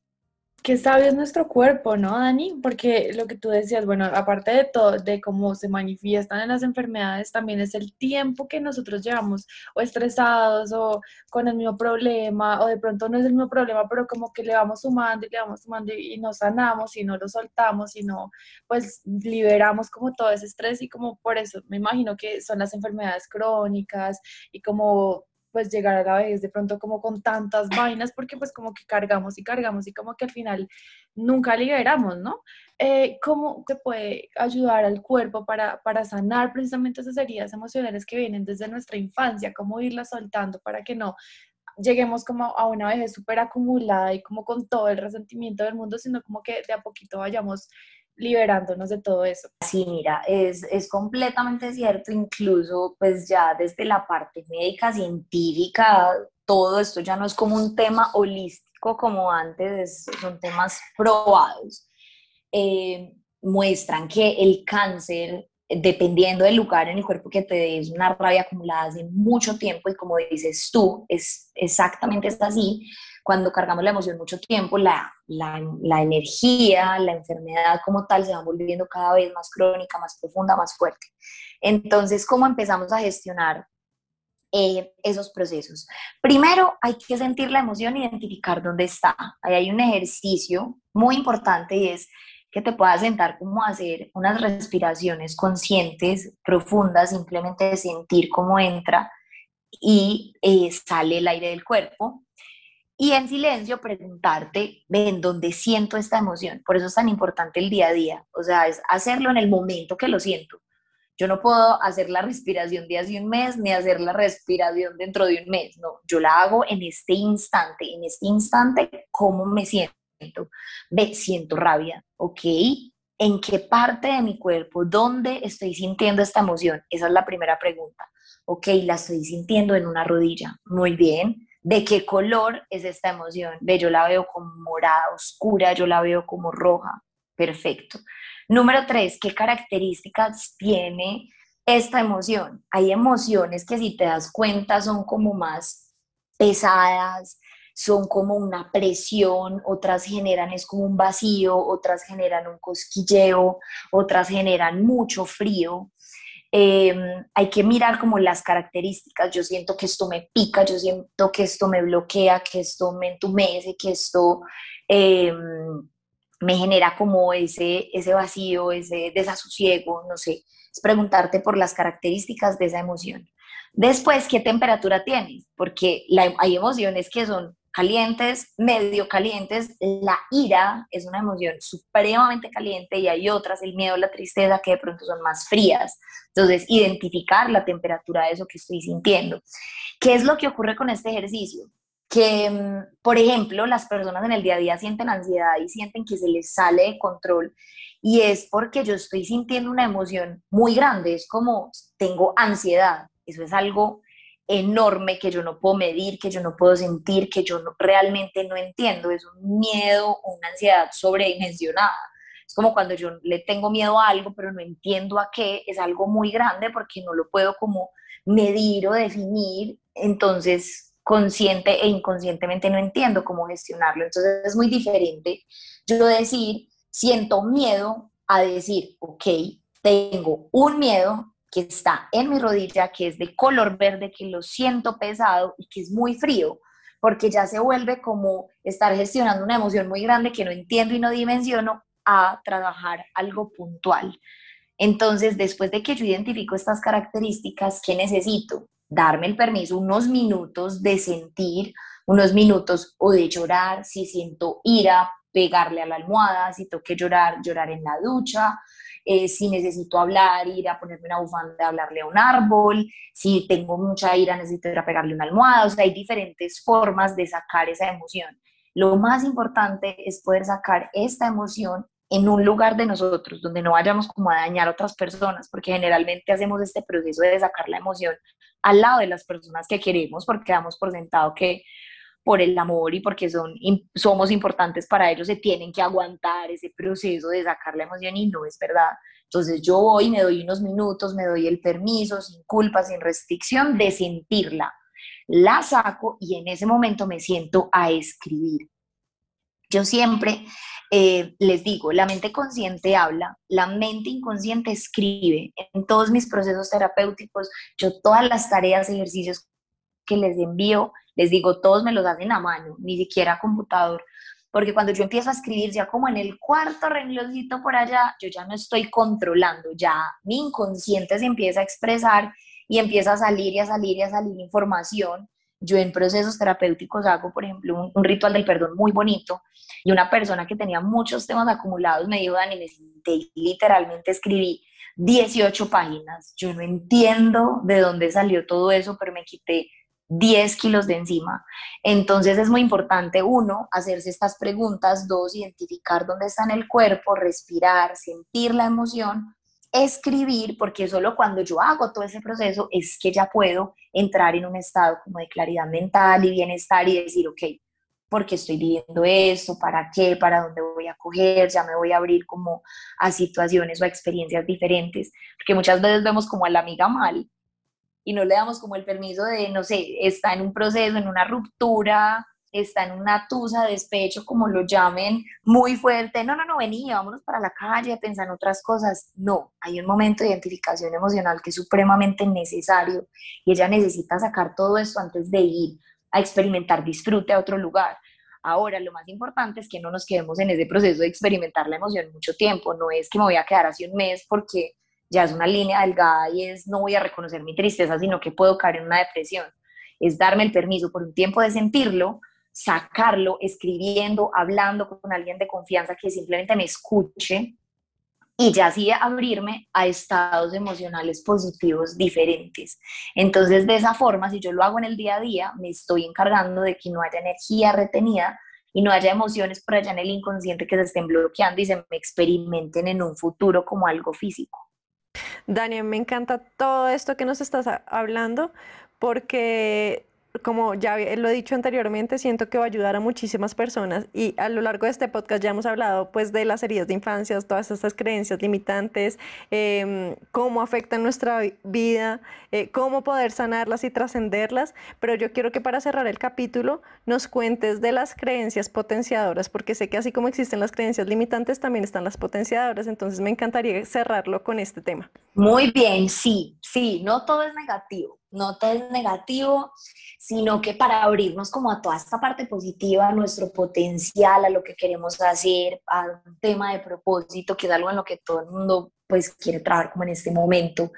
Qué sabio es nuestro cuerpo, ¿no, Dani? Porque lo que tú decías, bueno, aparte de todo, de cómo se manifiestan en las enfermedades, también es el tiempo que nosotros llevamos o estresados o con el mismo problema, o de pronto no es el mismo problema, pero como que le vamos sumando y le vamos sumando y, no sanamos y no lo soltamos y no, pues liberamos como todo ese estrés y como por eso me imagino que son las enfermedades crónicas y como pues llegar a la vez de pronto como con tantas vainas, porque pues como que cargamos y cargamos y como que al final nunca liberamos, ¿no? Eh, ¿Cómo te puede ayudar al cuerpo para, para sanar precisamente esas heridas emocionales que vienen desde nuestra infancia? ¿Cómo irlas soltando para que no lleguemos como a una vejez súper acumulada y como con todo el resentimiento del mundo, sino como que de a poquito vayamos liberándonos de todo eso. Sí, mira, es, es, completamente cierto, incluso pues ya desde la parte médica, científica, todo esto ya no es como un tema holístico como antes, son temas probados. Eh, muestran que el cáncer, dependiendo del lugar en el cuerpo que te des, una rabia acumulada hace mucho tiempo y como dices tú, es exactamente es así, cuando cargamos la emoción mucho tiempo, la, la, la, energía, la enfermedad como tal se va volviendo cada vez más crónica, más profunda, más fuerte. Entonces, ¿cómo empezamos a gestionar eh, esos procesos? Primero, hay que sentir la emoción, identificar dónde está. Ahí hay un ejercicio muy importante y es que te puedas sentar como a hacer unas respiraciones conscientes, profundas, simplemente sentir cómo entra y eh, sale el aire del cuerpo y en silencio preguntarte, ven, ¿dónde siento esta emoción? Por eso es tan importante el día a día, o sea, es hacerlo en el momento que lo siento. Yo no puedo hacer la respiración de hace un mes ni hacer la respiración dentro de un mes, no, yo la hago en este instante, en este instante, ¿cómo me siento? Ve, siento rabia, ¿ok? ¿En qué parte de mi cuerpo, dónde estoy sintiendo esta emoción? Esa es la primera pregunta. Ok, la estoy sintiendo en una rodilla. Muy bien de qué color es esta emoción. Ve, yo la veo como morada oscura, yo la veo como roja. Perfecto. Número tres, ¿qué características tiene esta emoción? Hay emociones que si te das cuenta son como más pesadas, son como una presión, otras generan es como un vacío, otras generan un cosquilleo, otras generan mucho frío. Em, hay que mirar como las características. Yo siento que esto me pica, yo siento que esto me bloquea, que esto me entumece, que esto em, me genera como ese, ese vacío, ese desasosiego, no sé. Es preguntarte por las características de esa emoción. Después, ¿qué temperatura tienes? Porque hay emociones que son calientes, medio calientes. La ira es una emoción supremamente caliente y hay otras, el miedo, la tristeza, que de pronto son más frías. Entonces, identificar la temperatura de eso que estoy sintiendo. ¿Qué es lo que ocurre con este ejercicio? Que, mm, por ejemplo, las personas en el día a día sienten ansiedad y sienten que se les sale de control y es porque yo estoy sintiendo una emoción muy grande, es como tengo ansiedad, eso es algo enorme que yo no puedo medir, que yo no puedo sentir, que yo realmente no entiendo. Es un miedo, una ansiedad sobredimensionada. Es como cuando yo le tengo miedo a algo, pero no entiendo a qué, es algo muy grande porque no lo puedo como medir o definir. Entonces, consciente e inconscientemente no entiendo cómo gestionarlo. Entonces, es muy diferente yo decir, siento miedo a decir, ok, tengo un miedo, que está en mi rodilla, que es de color verde, que lo siento pesado y que es muy frío, porque ya se vuelve como estar gestionando una emoción muy grande que no entiendo y no dimensiono a trabajar algo puntual. Entonces, después de que yo identifico estas características, ¿qué necesito? Darme el permiso unos minutos de sentir, unos minutos o de llorar, si siento ira, pegarle a la almohada, si tengo que llorar, llorar en la ducha, eh, si necesito hablar, ir a ponerme una bufanda, hablarle a un árbol, si tengo mucha ira, necesito ir a pegarle una almohada, o sea, hay diferentes formas de sacar esa emoción. Lo más importante es poder sacar esta emoción en un lugar de nosotros, donde no vayamos como a dañar a otras personas, porque generalmente hacemos este proceso de sacar la emoción al lado de las personas que queremos, porque damos por sentado que por el amor y porque son, somos importantes para ellos, se tienen que aguantar ese proceso de sacar la emoción y no es verdad. Entonces yo voy, me doy unos minutos, me doy el permiso, sin culpa, sin restricción, de sentirla. La saco y en ese momento me siento a escribir. Yo siempre eh, les digo, la mente consciente habla, la mente inconsciente escribe. En todos mis procesos terapéuticos, yo todas las tareas, ejercicios que les envío, les digo, todos me los hacen a mano, ni siquiera a computador. Porque cuando yo empiezo a escribir ya como en el cuarto rengloncito por allá, yo ya no estoy controlando, ya mi inconsciente se empieza a expresar y empieza a salir y a salir y a salir información yo en procesos terapéuticos hago, por ejemplo, un, ritual del perdón muy bonito y una persona que tenía muchos temas acumulados me dijo, Dani, me senté literalmente escribí 18 páginas. Yo no entiendo de dónde salió todo eso, pero me quité 10 kilos de encima. Entonces es muy importante, uno, hacerse estas preguntas, dos, identificar dónde está en el cuerpo, respirar, sentir la emoción escribir, porque solo cuando yo hago todo ese proceso es que ya puedo entrar en un estado como de claridad mental y bienestar y decir, ok, ¿por qué estoy viviendo esto? ¿Para qué? ¿Para dónde voy a coger? Ya me voy a abrir como a situaciones o a experiencias diferentes, porque muchas veces vemos como a la amiga mal y no le damos como el permiso de, no sé, está en un proceso, en una ruptura, está en una tusa, despecho, como lo llamen, muy fuerte, no, no, no, vení, vámonos para la calle a pensar en otras cosas. No, hay un momento de identificación emocional que es supremamente necesario y ella necesita sacar todo esto antes de ir a experimentar disfrute a otro lugar. Ahora, lo más importante es que no nos quedemos en ese proceso de experimentar la emoción mucho tiempo. No es que me voy a quedar así un mes porque ya es una línea delgada y es no voy a reconocer mi tristeza, sino que puedo caer en una depresión. Es darme el permiso por un tiempo de sentirlo, sacarlo escribiendo, hablando con alguien de confianza que simplemente me escuche y ya así abrirme a estados emocionales positivos diferentes. Entonces, de esa forma, si yo lo hago en el día a día, me estoy encargando de que no haya energía retenida y no haya emociones por allá en el inconsciente que se estén bloqueando y se me experimenten en un futuro como algo físico. Daniel, me encanta todo esto que nos estás hablando porque como ya lo he dicho anteriormente, siento que va a ayudar a muchísimas personas y a lo largo de este podcast ya hemos hablado pues de las heridas de infancia, todas estas creencias limitantes, em, cómo afectan nuestra vida, eh, cómo poder sanarlas y trascenderlas, pero yo quiero que para cerrar el capítulo nos cuentes de las creencias potenciadoras, porque sé que así como existen las creencias limitantes, también están las potenciadoras, entonces me encantaría cerrarlo con este tema. Muy bien, sí, sí, no todo es negativo, no todo es negativo sino que para abrirnos como a toda esta parte positiva, a nuestro potencial, a lo que queremos hacer, a un tema de propósito, que es algo en lo que todo el mundo pues quiere trabajar como en este momento,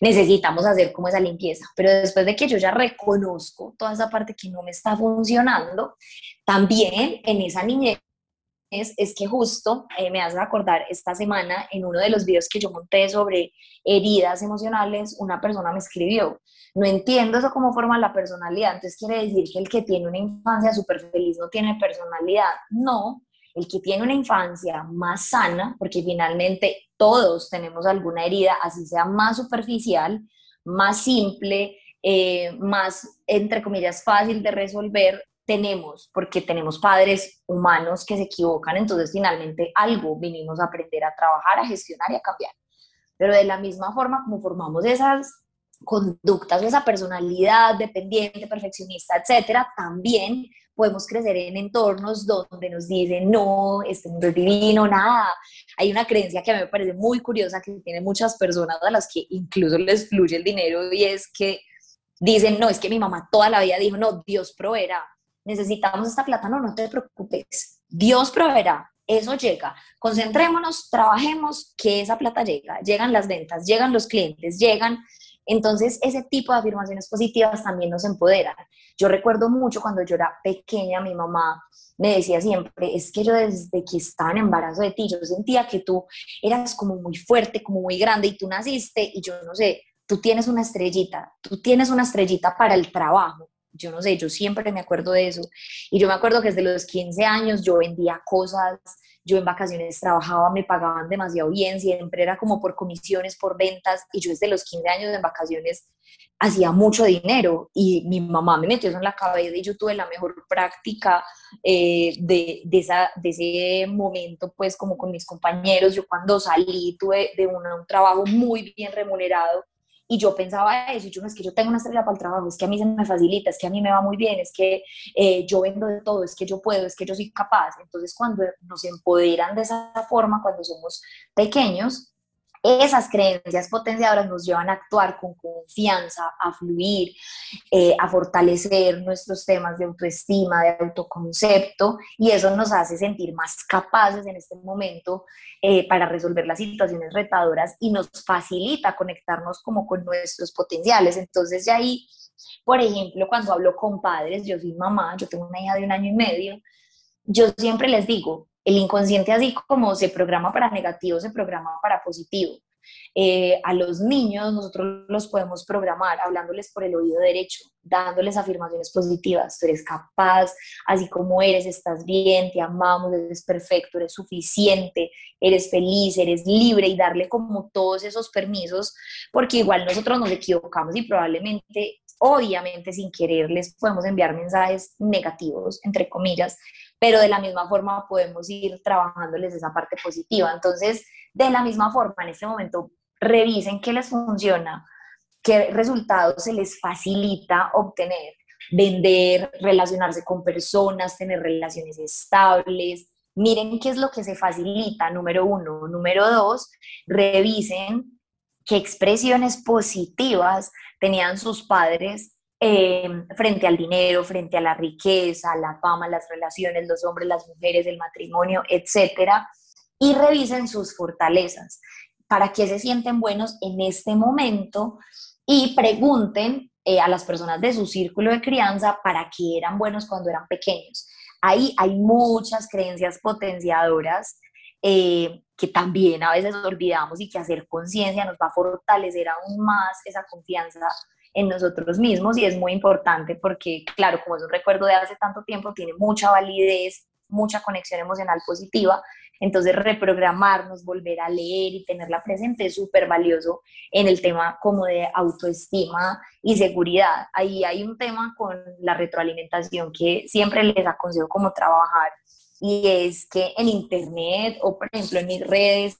necesitamos hacer como esa limpieza. Pero después de que yo ya reconozco toda esa parte que no me está funcionando, también en esa niñez es, que justo eh, me hace acordar esta semana en uno de los videos que yo monté sobre heridas emocionales, una persona me escribió, no entiendo eso cómo forma la personalidad, entonces quiere decir que el que tiene una infancia súper feliz no tiene personalidad. No, el que tiene una infancia más sana, porque finalmente todos tenemos alguna herida, así sea más superficial, más simple, eh, más, entre comillas, fácil de resolver, tenemos, porque tenemos padres humanos que se equivocan, entonces finalmente algo vinimos a aprender a trabajar, a gestionar y a cambiar. Pero de la misma forma como formamos esas conductas, esa personalidad dependiente, perfeccionista, etcétera, también podemos crecer en entornos donde nos dicen, no, este mundo es divino, nada. Hay una creencia que a mí me parece muy curiosa que tiene muchas personas a las que incluso les fluye el dinero y es que dicen, no, es que mi mamá toda la vida dijo, no, Dios proveerá necesitamos esta plata, no, no te preocupes, Dios proveerá, eso llega, concentrémonos, trabajemos, que esa plata llega, llegan las ventas, llegan los clientes, llegan, entonces ese tipo de afirmaciones positivas también nos empoderan. Yo recuerdo mucho cuando yo era pequeña, mi mamá me decía siempre, es que yo desde que estaba en embarazo de ti, yo sentía que tú eras como muy fuerte, como muy grande y tú naciste y yo no sé, tú tienes una estrellita, tú tienes una estrellita para el trabajo yo no sé, yo siempre me acuerdo de eso. Y yo me acuerdo que desde los 15 años yo vendía cosas, yo en vacaciones trabajaba, me pagaban demasiado bien, siempre era como por comisiones, por ventas, y yo desde los 15 años en vacaciones hacía mucho dinero y mi mamá me metió eso en la cabeza y yo tuve la mejor práctica eh, de, de, esa, de ese momento, pues como con mis compañeros, yo cuando salí tuve de un trabajo muy bien remunerado y yo pensaba eso, y yo no es que yo tengo una estrella para el trabajo, es que a mí se me facilita, es que a mí me va muy bien, es que eh, yo vendo de todo, es que yo puedo, es que yo soy capaz. Entonces cuando nos empoderan de esa forma, cuando somos pequeños, esas creencias potenciadoras nos llevan a actuar con confianza, a fluir, eh, a fortalecer nuestros temas de autoestima, de autoconcepto, y eso nos hace sentir más capaces en este momento eh, para resolver las situaciones retadoras y nos facilita conectarnos como con nuestros potenciales. Entonces, ya ahí, por ejemplo, cuando hablo con padres, yo soy mamá, yo tengo una hija de un año y medio, yo siempre les digo, el inconsciente así como se programa para negativo, se programa para positivo. Eh, a los niños nosotros los podemos programar hablándoles por el oído derecho, dándoles afirmaciones positivas. Tú eres capaz, así como eres, estás bien, te amamos, eres perfecto, eres suficiente, eres feliz, eres libre y darle como todos esos permisos, porque igual nosotros nos equivocamos y probablemente, obviamente sin querer, les podemos enviar mensajes negativos, entre comillas, pero de la misma forma podemos ir trabajándoles esa parte positiva. Entonces, de la misma forma, en este momento, revisen qué les funciona, qué resultados se les facilita obtener, vender, relacionarse con personas, tener relaciones estables. Miren qué es lo que se facilita, número uno. Número dos, revisen qué expresiones positivas tenían sus padres Em, frente al dinero, frente a la riqueza, la fama, las relaciones, los hombres, las mujeres, el matrimonio, etcétera, y revisen sus fortalezas, para qué se sienten buenos en este momento y pregunten eh, a las personas de su círculo de crianza para qué eran buenos cuando eran pequeños. Ahí hay muchas creencias potenciadoras eh, que también a veces olvidamos y que hacer conciencia nos va a fortalecer aún más esa confianza en nosotros mismos y es muy importante porque, claro, como es un recuerdo de hace tanto tiempo, tiene mucha validez, mucha conexión emocional positiva, entonces reprogramarnos, volver a leer y tenerla presente es súper valioso en el tema como de autoestima y seguridad. Ahí hay un tema con la retroalimentación que siempre les aconsejo como trabajar y es que en internet o por ejemplo en mis redes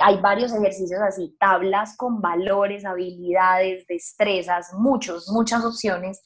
hay varios ejercicios así, tablas con valores, habilidades, destrezas, muchos, muchas opciones.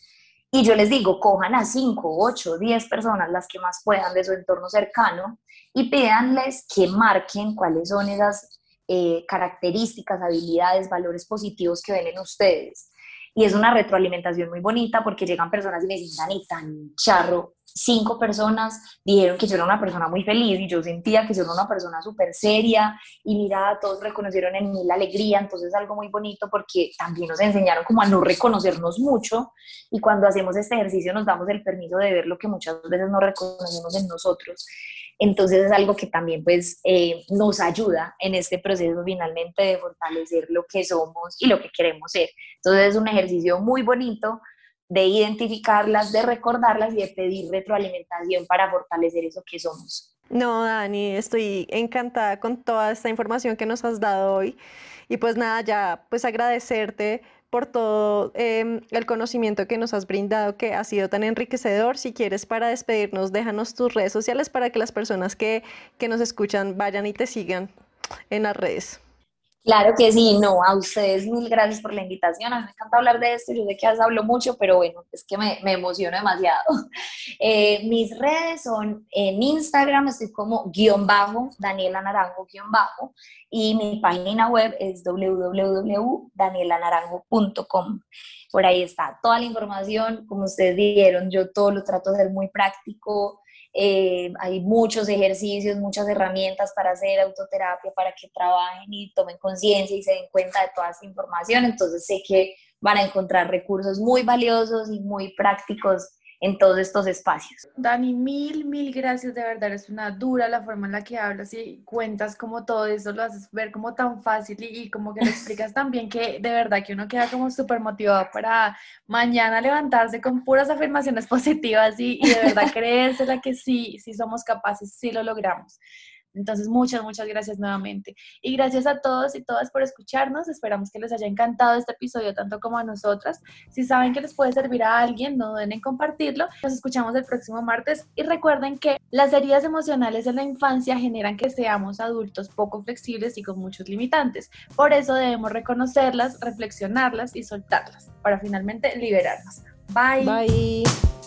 Y yo les digo, cojan a 5, 8, 10 personas, las que más puedan de su entorno cercano, y pídanles que marquen cuáles son esas eh, características, habilidades, valores positivos que ven en ustedes. Y es una retroalimentación muy bonita porque llegan personas y me dicen, Dani, tan charro, cinco personas dijeron que yo era una persona muy feliz y yo sentía que yo era una persona súper seria y mira, todos reconocieron en mí la alegría, entonces es algo muy bonito porque también nos enseñaron como a no reconocernos mucho y cuando hacemos este ejercicio nos damos el permiso de ver lo que muchas veces no reconocemos en nosotros. Entonces es algo que también pues eh, nos ayuda en este proceso finalmente de fortalecer lo que somos y lo que queremos ser. Entonces es un ejercicio muy bonito de identificarlas, de recordarlas y de pedir retroalimentación para fortalecer eso que somos. No, Dani, estoy encantada con toda esta información que nos has dado hoy. Y pues nada, ya pues agradecerte por todo em, el conocimiento que nos has brindado, que ha sido tan enriquecedor. Si quieres, para despedirnos, déjanos tus redes sociales para que las personas que, que nos escuchan vayan y te sigan en las redes. Claro que sí, no, a ustedes mil gracias por la invitación. A mí me encanta hablar de esto, yo sé que ya hablo mucho, pero bueno, es que me, me emociono demasiado. *laughs* Eh, mis redes son en Instagram, estoy como guion bajo, Daniela Naranjo guion bajo, y mi página web es www.danielanaranjo.com. Por ahí está toda la información, como ustedes dijeron, yo todo lo trato de ser muy práctico, eh, hay muchos ejercicios, muchas herramientas para hacer autoterapia, para que trabajen y tomen conciencia y se den cuenta de toda esta información. Entonces sé que van a encontrar recursos muy valiosos y muy prácticos en todos estos espacios. Dani, mil, mil gracias, de verdad, es una dura la forma en la que hablas y cuentas como todo eso, lo haces ver como tan fácil y, como que lo *laughs* explicas también que de verdad que uno queda como súper motivado para mañana levantarse con puras afirmaciones *laughs* positivas y, y de verdad *laughs* creérsela que sí, sí somos capaces, sí lo logramos. Entonces, muchas, muchas gracias nuevamente. Y gracias a todos y todas por escucharnos. Esperamos que les haya encantado este episodio tanto como a nosotras. Si saben que les puede servir a alguien, no duden en compartirlo. Nos escuchamos el próximo martes y recuerden que las heridas emocionales en la infancia generan que seamos adultos poco flexibles y con muchos limitantes. Por eso debemos reconocerlas, reflexionarlas y soltarlas para finalmente liberarnos. Bye. Bye.